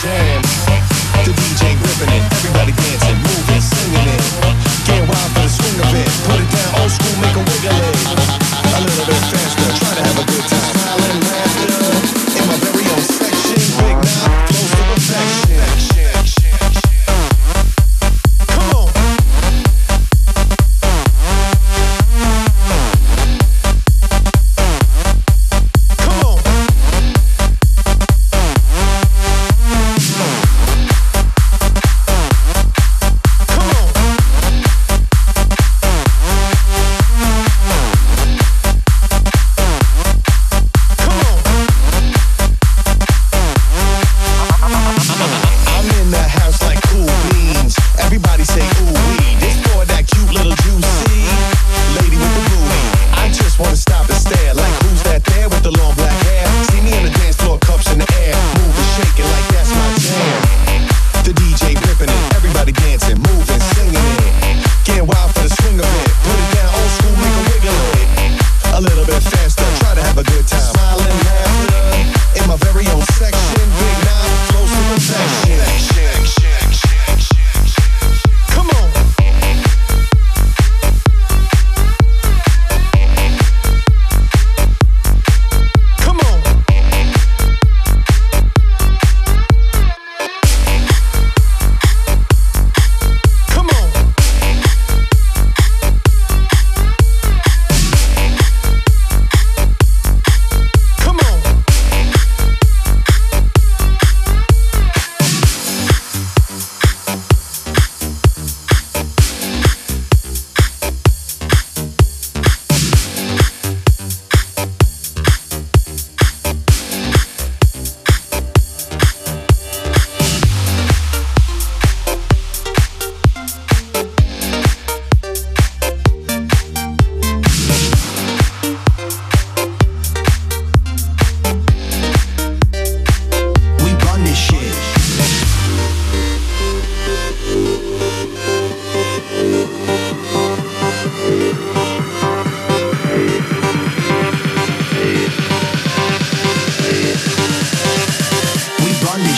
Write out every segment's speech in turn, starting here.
change.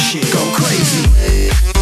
shit. Go crazy.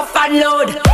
off and load.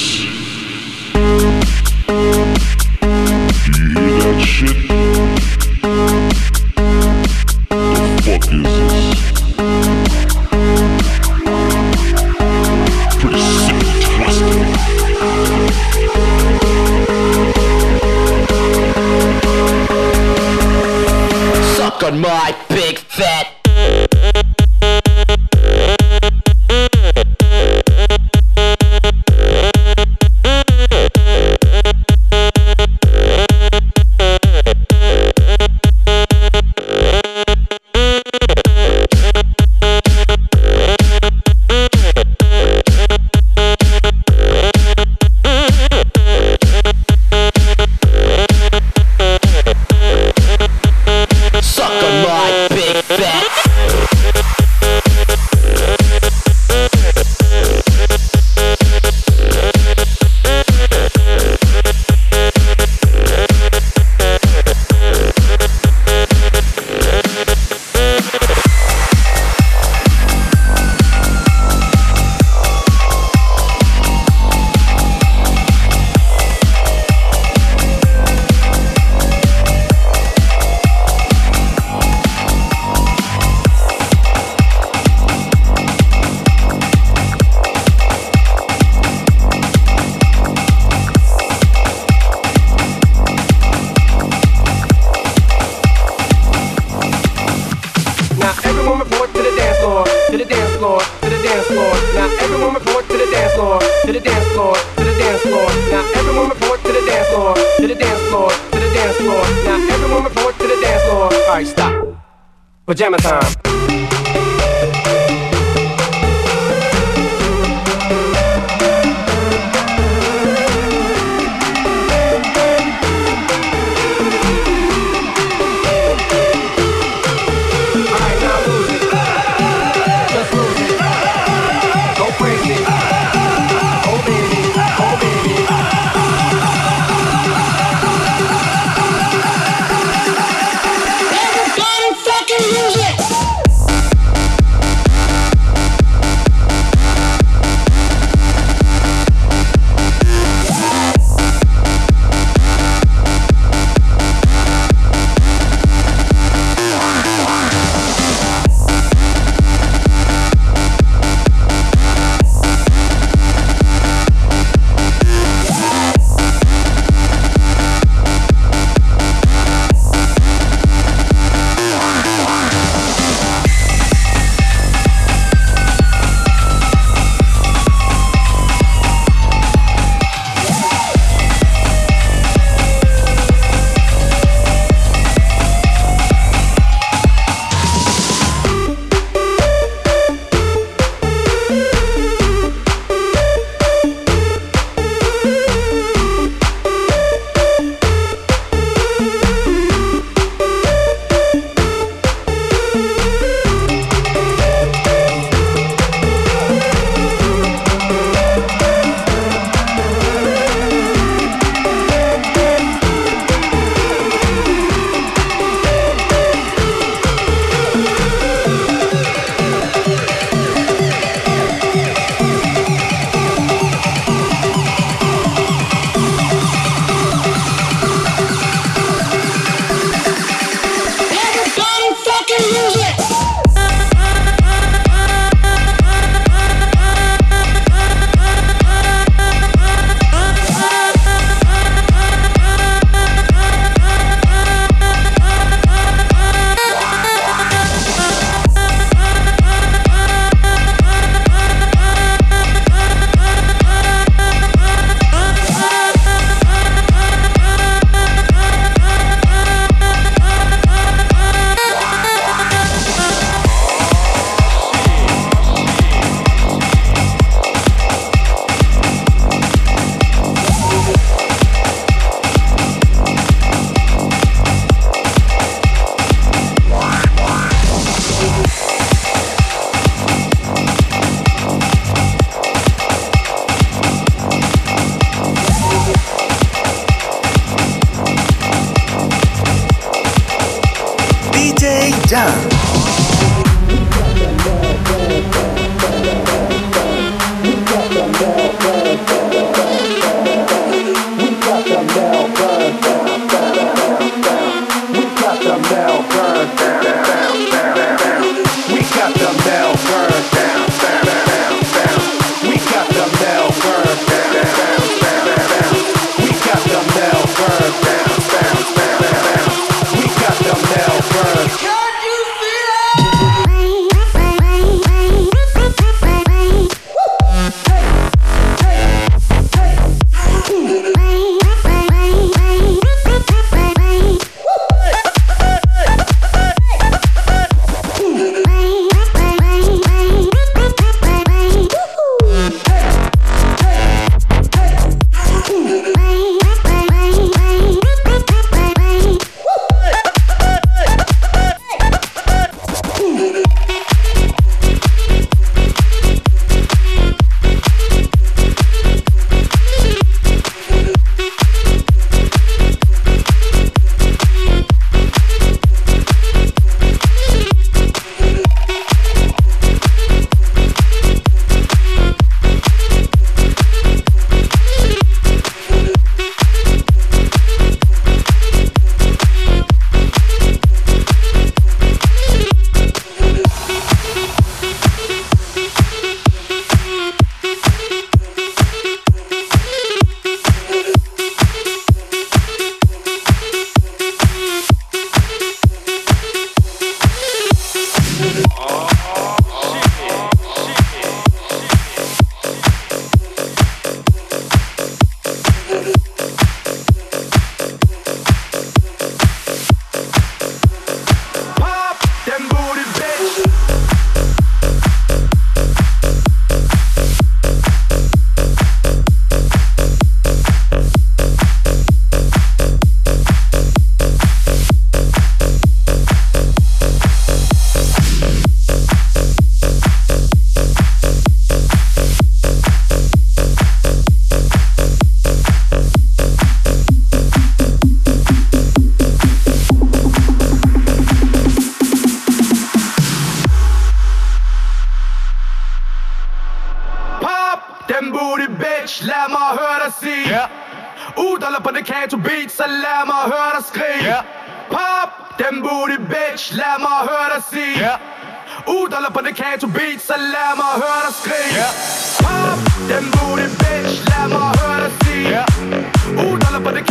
English. Down. På Decato Beat, så lad mig høre dig skrige Ja. Pop, den booty bitch, lad mig høre dig sige Ja. Udollar på Decato Beat, så lad mig høre dig skrige Ja. Pop, den booty bitch, lad mig høre dig sige Ja. Udollar på Decato